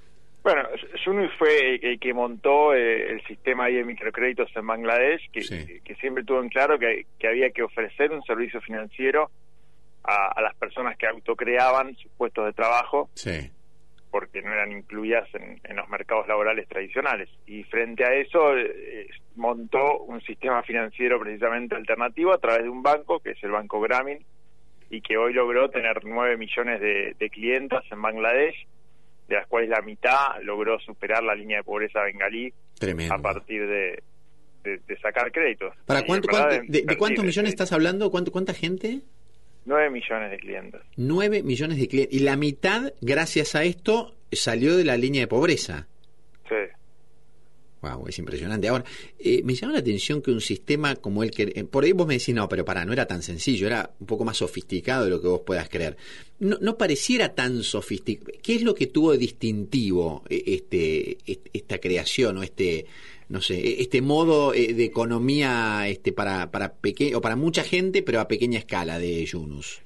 Bueno, Yunus fue el, el que montó eh, el sistema de microcréditos en Bangladesh, que, que siempre tuvo en claro que, que había que ofrecer un servicio financiero a, a las personas que autocreaban sus puestos de trabajo, Sí. porque no eran incluidas en, en los mercados laborales tradicionales. Y frente a eso eh, montó un sistema financiero precisamente alternativo a través de un banco, que es el Banco Grameen, y que hoy logró tener 9 millones de, de clientes en Bangladesh, de las cuales la mitad logró superar la línea de pobreza bengalí Tremendo. a partir de, de, de sacar créditos. ¿Para cuánto, de, de cuántos millones estás hablando? ¿Cuánto, ¿Cuánta gente? 9 millones de clientes. 9 millones de clientes. Y la mitad, gracias a esto, salió de la línea de pobreza. Sí. Wow, es impresionante. Ahora, eh, me llama la atención que un sistema como el que... eh, por ahí vos me decís, no, pero para, no era tan sencillo, era un poco más sofisticado de lo que vos puedas creer. No, no pareciera tan sofisticado. ¿Qué es lo que tuvo de distintivo eh, este, est- esta creación o este, no sé, eh, este modo de economía este, para, para, peque o para mucha gente, pero a pequeña escala de Yunus?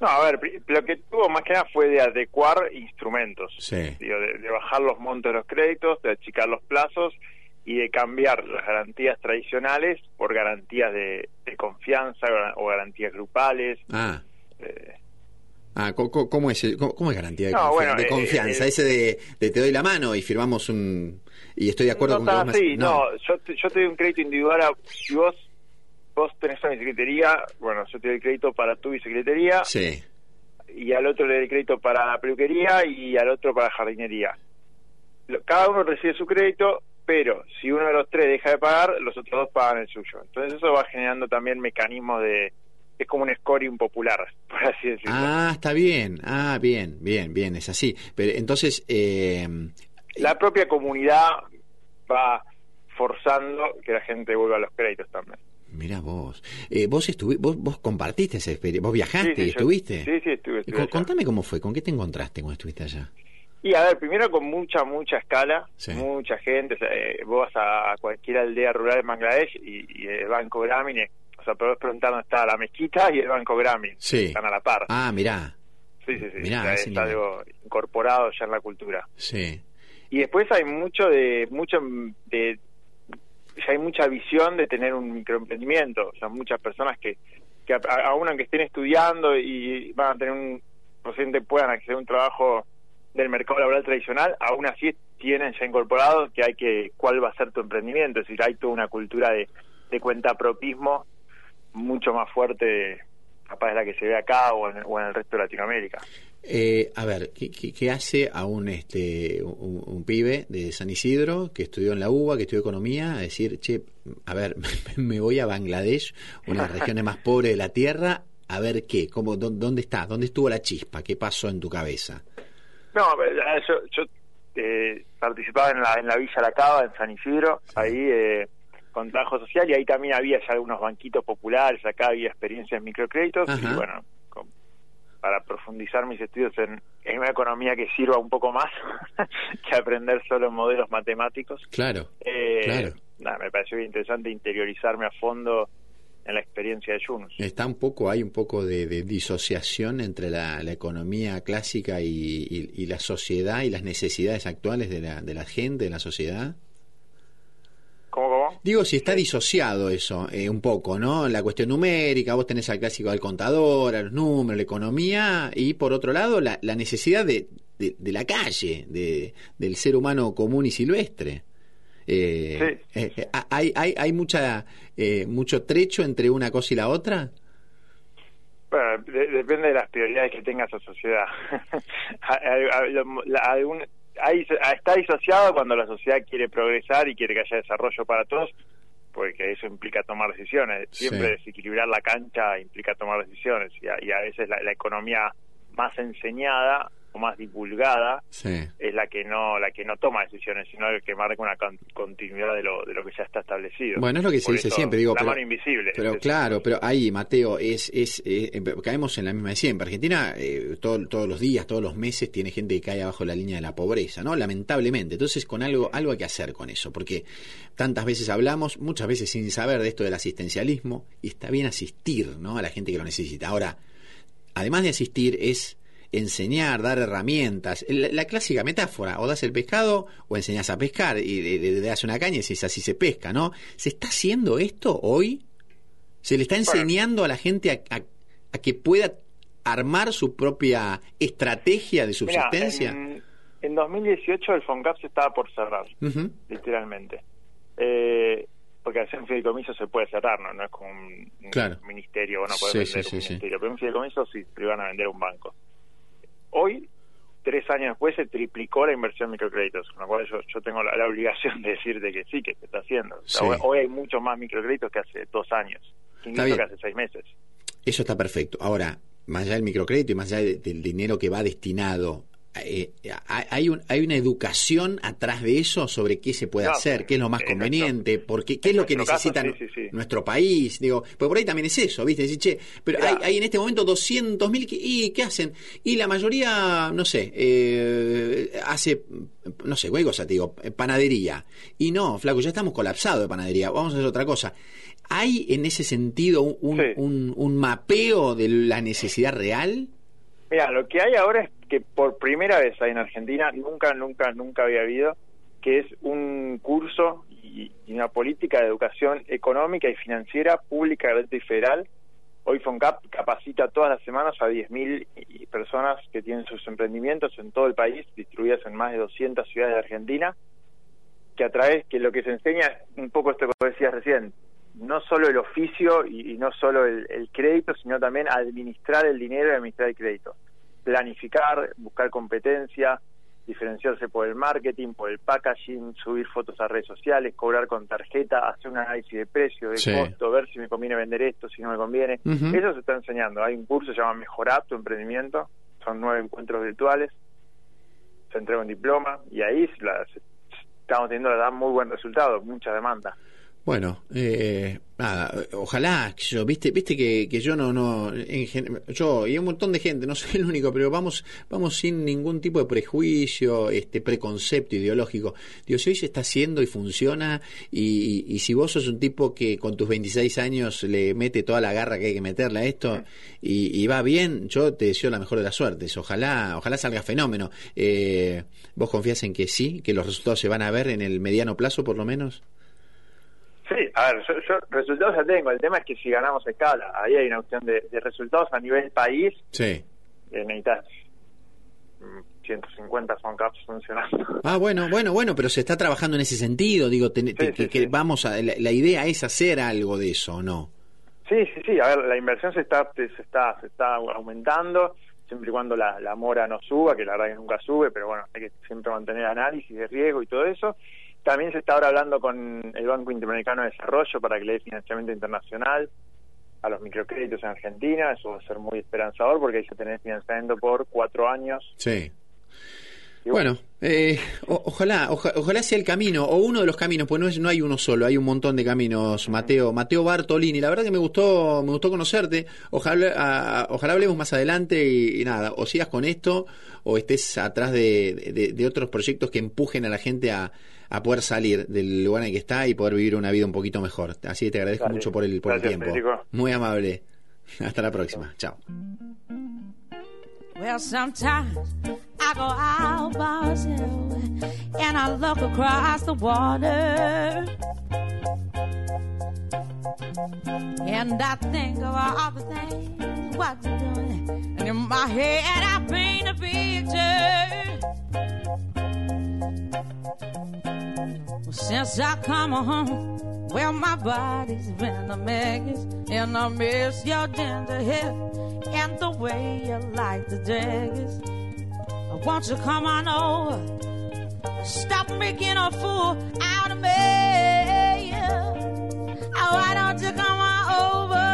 No, a ver, lo que tuvo más que nada fue de adecuar instrumentos. Sí. Digo, de, de bajar los montos de los créditos, de achicar los plazos y de cambiar las garantías tradicionales por garantías de, de confianza o garantías grupales. Ah. Eh, Ah, ¿cómo, es, cómo, cómo es garantía de, No, confianza? bueno, de eh, confianza? eh, Ese de, de te doy la mano y firmamos un... Y estoy de acuerdo no con tan vos no, yo, te, yo te doy un crédito individual a, si vos vos tenés una bicicletería, bueno, yo te doy el crédito para tu bicicletería Sí. y al otro le doy el crédito para la peluquería y al otro para la jardinería. Cada uno recibe su crédito, pero si uno de los tres deja de pagar, los otros dos pagan el suyo. Entonces eso va generando también mecanismos de... Es como un scoring popular, por así decirlo. Ah, está bien. Ah, bien, bien, bien, es así. Pero entonces, eh, La propia comunidad va forzando que la gente vuelva a los créditos también. Mira vos. Eh, vos, estuvi- vos, vos compartiste esa experiencia, vos viajaste, Sí, sí, yo- estuviste. sí, sí, estuve, Y contame cómo fue, ¿con qué te encontraste cuando estuviste allá? Y a ver, primero con mucha, mucha escala, Sí. mucha gente. o sea, eh, vos vas a cualquier aldea rural de Bangladesh y, y el Banco Grameen, o sea, podés preguntar dónde está la mezquita y el Banco Grameen. Sí. Están a la par. Ah, mirá, sí, sí, sí. mirá, o sea, ese es nivel. algo incorporado ya en la cultura. sí. Y después hay mucho de, mucho de, ya hay mucha visión de tener un microemprendimiento. O sea, muchas personas que, que aún aunque estén estudiando y van a tener un, posiblemente puedan acceder a un trabajo del mercado laboral tradicional, aún así tienen ya incorporado que hay que, cuál va a ser tu emprendimiento. Es decir, hay toda una cultura de, de cuentapropismo mucho más fuerte capaz de la que se ve acá o en, o en el resto de Latinoamérica. Eh, a ver, ¿qué, qué, qué hace a un, este, un, un pibe de San Isidro que estudió en la UBA, que estudió economía, a decir, che, a ver, me voy a Bangladesh, una de las regiones más pobres de la Tierra, a ver qué, cómo, dó- dónde está, dónde estuvo la chispa, qué pasó en tu cabeza? No, yo, yo eh, participaba en la, en la Villa La Cava, en San Isidro, ahí eh, con trabajo social y ahí también había ya algunos banquitos populares, acá había experiencias en microcréditos Ajá. y bueno, para profundizar mis estudios en, en una economía que sirva un poco más que aprender solo modelos matemáticos. Claro, Eh, claro. me pareció interesante interiorizarme a fondo en la experiencia de Yunus. Está un poco, hay un poco de, de disociación entre la, la economía clásica y, y- y la sociedad y las necesidades actuales de la, de la gente, de la sociedad. ¿Cómo, cómo? Digo, si está disociado eso, eh, un poco, ¿no? La cuestión numérica, vos tenés al clásico del contador, a los números, la economía, y por otro lado, la, la necesidad de, de, de la calle, de, del ser humano común y silvestre. Eh, eh, eh, ¿Hay, hay, hay mucha, eh, mucho trecho entre una cosa y la otra? Bueno, de- depende de las prioridades que tenga esa sociedad. Algún- hay- está disociado cuando la sociedad quiere progresar y quiere que haya desarrollo para todos, porque eso implica tomar decisiones. Siempre Sí. desequilibrar la cancha implica tomar decisiones y a, y a veces la, la economía más enseñada o más divulgada Sí. es la que no la que no toma decisiones, sino el que marca una con- continuidad de lo, de lo que ya está establecido. Bueno, es lo que se Por dice eso, siempre, digo, la pero- mano invisible. Pero Es- claro, pero ahí, Mateo, es, es eh, eh, caemos en la misma de siempre. Argentina eh, todo- todos los días, todos los meses tiene gente que cae abajo de la línea de la pobreza, ¿no? Lamentablemente. Entonces, con algo, algo hay que hacer con eso, porque tantas veces hablamos, muchas veces sin saber de esto del asistencialismo, y está bien asistir, ¿no? A la gente que lo necesita. Ahora, además de asistir, es enseñar, dar herramientas. La, la clásica metáfora, o das el pescado o enseñas a pescar y le, das una caña y decís así se pesca, ¿no? ¿Se está haciendo esto hoy? ¿Se le está enseñando a la gente a, a- a que pueda armar su propia estrategia de Mirá, subsistencia? en, en 2018 el FONCAP se estaba por cerrar, literalmente. Eh, porque hacer un fideicomiso se puede cerrar, ¿no? No es como un, un Claro. ministerio, bueno, puede Sí, vender sí, un sí, ministerio, pero un fideicomiso sí, lo iban a vender a un banco. Hoy, tres años después, se triplicó la inversión en microcréditos, con lo cual yo, yo tengo la, la obligación de decirte que sí, que se está haciendo. O sea, Sí. hoy, hoy hay mucho más microcréditos que hace dos años, incluso que hace seis meses. Eso está perfecto. Ahora, más allá del microcrédito y más allá de- del dinero que va destinado, eh, hay, un- hay una educación atrás de eso sobre qué se puede hacer, qué es lo más en conveniente, porque qué es lo que caso, necesita sí, sí, sí. nuestro país. Digo, porque por ahí también es eso, ¿viste? Decir, che, pero hay, hay en este momento 200 mil, ¿y qué hacen? Y la mayoría, no sé, eh, hace, no sé, cualquier cosa, te digo, eh, panadería. Y no, flaco, ya estamos colapsados de panadería, vamos a hacer otra cosa. ¿Hay en ese sentido un, un- un- un mapeo de la necesidad real? Mira, lo que hay ahora es que por primera vez hay en Argentina, nunca, nunca, nunca había habido, que es un curso y, una política de educación económica y financiera pública, y federal Hoy FONCAP capacita todas las semanas a 10.000 personas que tienen sus emprendimientos en todo el país, distribuidas en más de 200 ciudades de Argentina, que a través, que lo que se enseña es un poco esto que decías recién, no solo el oficio y, no solo el, crédito, sino también administrar el dinero y administrar el crédito. Planificar, buscar competencia, diferenciarse por el marketing, por el packaging, subir fotos a redes sociales, cobrar con tarjeta, hacer un análisis de precio, de costo, ver si me conviene vender esto, si no me conviene. Eso se está enseñando. Hay un curso que se llama Mejorar tu emprendimiento, son nueve encuentros virtuales, se entrega un diploma y ahí estamos teniendo la verdad muy buen resultado, mucha demanda. Bueno, eh, nada, ojalá, yo, viste, viste que, que yo no, no, yo y un montón de gente, no soy el único, pero vamos, vamos sin ningún tipo de prejuicio, este preconcepto ideológico. Dios, si hoy se está haciendo y funciona, y, y, si vos sos un tipo que con tus 26 años le mete toda la garra que hay que meterle a esto y, va bien, yo te deseo la mejor de las suertes. Ojalá, ojalá salga fenómeno. Eh, ¿Vos confías en que sí, que los resultados se van a ver en el mediano plazo, por lo menos? Sí, a ver, yo, resultados ya tengo. El tema es que si ganamos escala, ahí hay una cuestión de, resultados a nivel país. Sí. Eh, necesitas 150 son caps funcionando. Ah, bueno, bueno, bueno, pero se está trabajando en ese sentido. Digo, que, vamos a. La, idea es hacer algo de eso, ¿no? Sí, sí, sí. A ver, la inversión se está, se está, se está aumentando siempre y cuando la, la mora no suba, que la verdad que nunca sube, pero bueno, hay que siempre mantener análisis de riesgo y todo eso. También se está ahora hablando con el Banco Interamericano de Desarrollo para que le dé financiamiento internacional a los microcréditos en Argentina. Eso va a ser muy esperanzador porque hay que tener financiamiento por cuatro años. Sí. bueno, eh, ojalá, ojalá sea el camino, o uno de los caminos, pues no, es, no hay uno solo, hay un montón de caminos, Mateo, Mateo Bartolini, la verdad que me gustó, me gustó conocerte, ojalá, ojalá hablemos más adelante y, nada, o sigas con esto, o estés atrás de, de otros proyectos que empujen a la gente a, a poder salir del lugar en el que está y poder vivir una vida un poquito mejor. Así que te agradezco mucho por el, por el tiempo. Muy amable. Hasta la próxima. Chao. Well, sometimes I go out by myself and I look across the water. And I think of all the things what you're doing. And in my head I paint a picture. Since I come home, well, my body's been a mess, and I miss your tender hair and the way you like the daggers. Won't you come on over? Stop making a fool out of me. Oh, why don't you come on over,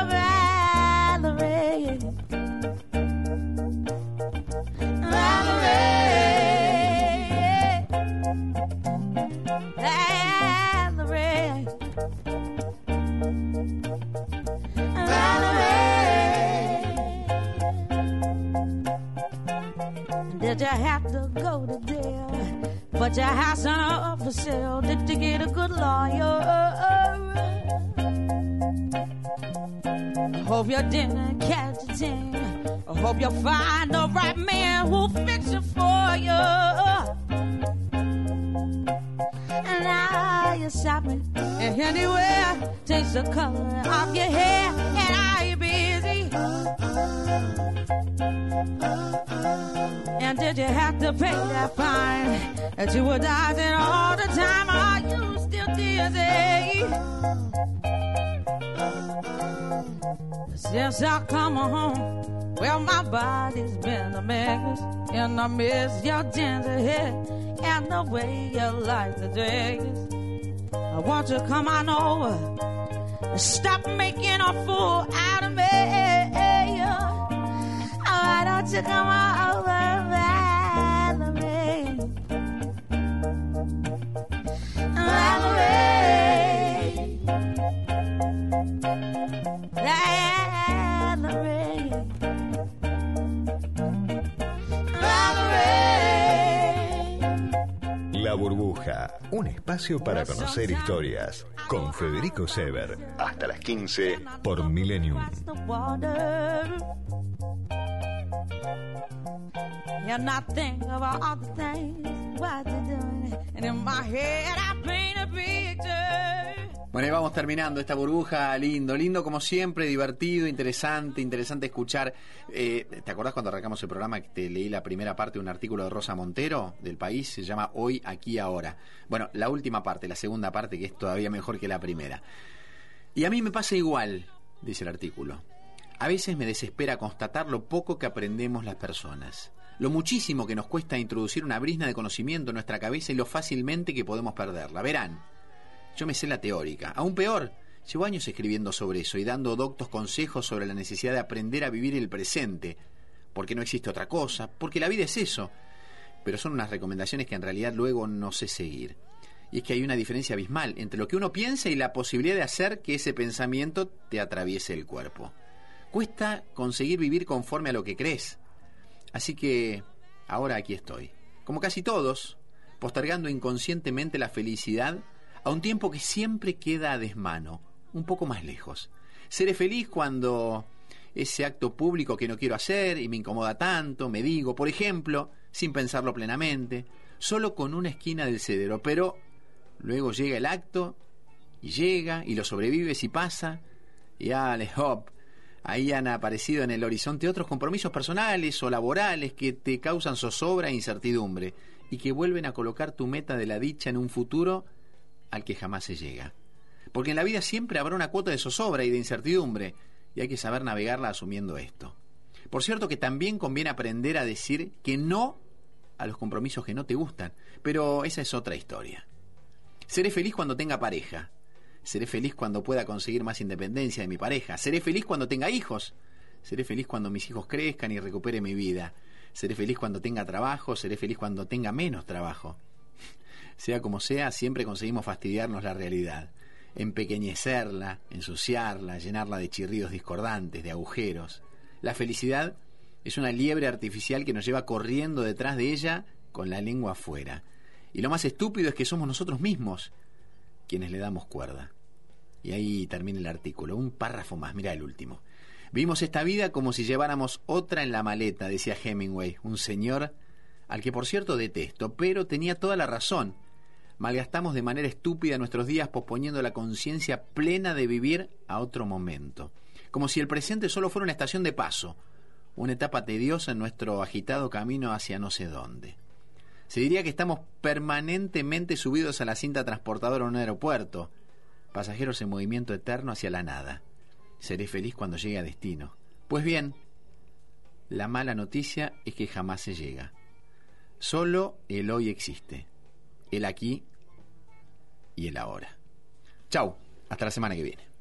on up for. Did you get a good lawyer? I hope you didn't catch a thing. I hope you'll find the right man who'll fix it for you. And now you're shopping and anywhere. Change the color of your hair. And are you busy? And did you have to pay that fine that you were dodging Since I come home, well, my body's been a mess, and I miss your ginger hair and the way you like the dress. I want you to come on over, stop making a fool out of me. Oh, why don't you come over, espacio para conocer historias. Con Federico Sever, hasta las 15 por Millennium. Bueno, ahí vamos terminando esta burbuja, lindo, lindo como siempre, divertido, interesante, interesante escuchar. Eh, ¿Te acordás cuando arrancamos el programa que te leí la primera parte de un artículo de Rosa Montero del país? Se llama Hoy, aquí, ahora. Bueno, la última parte, la segunda parte, que es todavía mejor que la primera. Y a mí me pasa igual, dice el artículo. A veces me desespera constatar lo poco que aprendemos las personas, lo muchísimo que nos cuesta introducir una brisna de conocimiento en nuestra cabeza y lo fácilmente que podemos perderla. Verán, yo me sé la teórica. Aún peor, llevo años escribiendo sobre eso y dando doctos consejos sobre la necesidad de aprender a vivir el presente, porque no existe otra cosa, porque la vida es eso. Pero son unas recomendaciones que en realidad luego no sé seguir. Y es que hay una diferencia abismal entre lo que uno piensa y la posibilidad de hacer que ese pensamiento te atraviese el cuerpo. Cuesta conseguir vivir conforme a lo que crees. Así que ahora aquí estoy, como casi todos, postergando inconscientemente la felicidad a un tiempo que siempre queda a desmano, un poco más lejos. Seré feliz cuando ese acto público que no quiero hacer y me incomoda tanto, me digo, por ejemplo, sin pensarlo plenamente, solo con una esquina del cedero, pero luego llega el acto y llega y lo sobrevives y pasa y ale hop, ahí han aparecido en el horizonte otros compromisos personales o laborales que te causan zozobra e incertidumbre y que vuelven a colocar tu meta de la dicha en un futuro al que jamás se llega. Porque en la vida siempre habrá una cuota de zozobra y de incertidumbre, y hay que saber navegarla asumiendo esto. Por cierto que también conviene aprender a decir que no a los compromisos que no te gustan, pero esa es otra historia. Seré feliz cuando tenga pareja. Seré feliz cuando pueda conseguir más independencia de mi pareja. Seré feliz cuando tenga hijos. Seré feliz cuando mis hijos crezcan y recupere mi vida. Seré feliz cuando tenga trabajo. Seré feliz cuando tenga menos trabajo. Sea como sea, siempre conseguimos fastidiarnos la realidad, empequeñecerla, ensuciarla, llenarla de chirridos discordantes, de agujeros. La felicidad es una liebre artificial que nos lleva corriendo detrás de ella con la lengua afuera. Y lo más estúpido es que somos nosotros mismos quienes le damos cuerda. Y ahí termina el artículo, un párrafo más, mira el último. Vimos esta vida como si lleváramos otra en la maleta, decía Hemingway, un señor al que por cierto detesto, pero tenía toda la razón. Malgastamos de manera estúpida nuestros días posponiendo la conciencia plena de vivir a otro momento, como si el presente solo fuera una estación de paso, una etapa tediosa en nuestro agitado camino hacia no sé dónde. Se diría que estamos permanentemente subidos a la cinta transportadora en un aeropuerto, pasajeros en movimiento eterno hacia la nada. Seré feliz cuando llegue a destino. Pues bien, la mala noticia es que jamás se llega. Solo el hoy existe, el aquí y el ahora. Chau, hasta la semana que viene.